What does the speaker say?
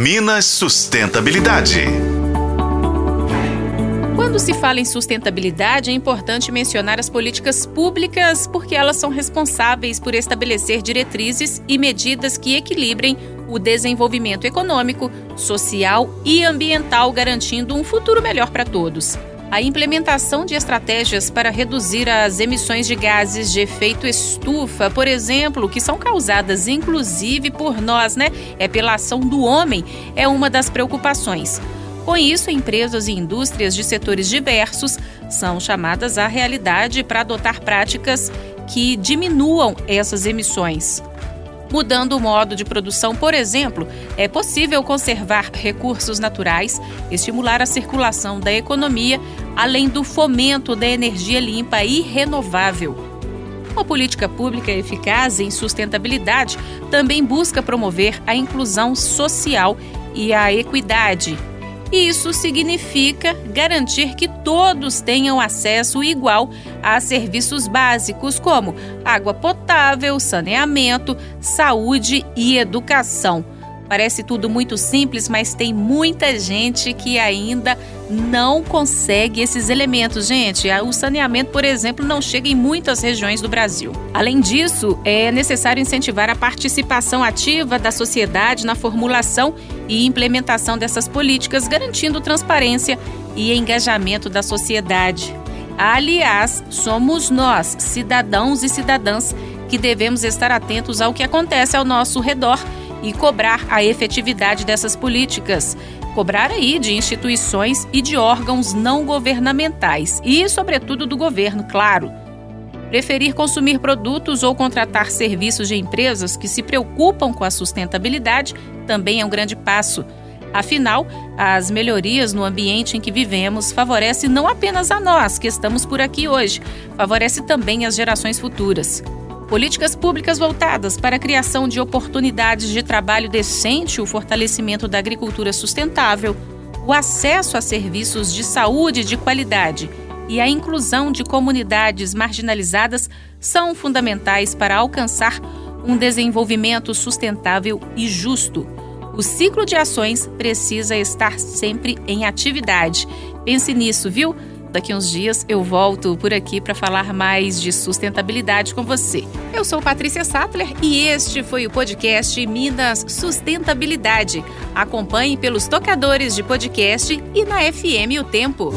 Minas Sustentabilidade. Quando se fala em sustentabilidade, é importante mencionar as políticas públicas, porque elas são responsáveis por estabelecer diretrizes e medidas que equilibrem o desenvolvimento econômico, social e ambiental, garantindo um futuro melhor para todos. A implementação de estratégias para reduzir as emissões de gases de efeito estufa, por exemplo, que são causadas inclusive por nós, né? É pela ação do homem, é uma das preocupações. Com isso, empresas e indústrias de setores diversos são chamadas à realidade para adotar práticas que diminuam essas emissões. Mudando o modo de produção, por exemplo, é possível conservar recursos naturais, estimular a circulação da economia, além do fomento da energia limpa e renovável. Uma política pública eficaz em sustentabilidade também busca promover a inclusão social e a equidade, isso significa garantir que todos tenham acesso igual a serviços básicos como água potável, saneamento, saúde e educação. Parece tudo muito simples, mas tem muita gente que ainda não consegue esses elementos, gente. O saneamento, por exemplo, não chega em muitas regiões do Brasil. Além disso, é necessário incentivar a participação ativa da sociedade na formulação e implementação dessas políticas, garantindo transparência e engajamento da sociedade. Aliás, somos nós, cidadãos e cidadãs, que devemos estar atentos ao que acontece ao nosso redor e cobrar a efetividade dessas políticas. Cobrar aí de instituições e de órgãos não governamentais e, sobretudo, do governo, claro. Preferir consumir produtos ou contratar serviços de empresas que se preocupam com a sustentabilidade também é um grande passo. Afinal, as melhorias no ambiente em que vivemos favorecem não apenas a nós que estamos por aqui hoje, favorece também as gerações futuras. Políticas públicas voltadas para a criação de oportunidades de trabalho decente, o fortalecimento da agricultura sustentável, o acesso a serviços de saúde de qualidade e a inclusão de comunidades marginalizadas são fundamentais para alcançar um desenvolvimento sustentável e justo. O ciclo de ações precisa estar sempre em atividade. Pense nisso, viu? Daqui uns dias eu volto por aqui para falar mais de sustentabilidade com você. Eu sou Patrícia Sattler e este foi o podcast Minas Sustentabilidade. Acompanhe pelos tocadores de podcast e na FM O Tempo.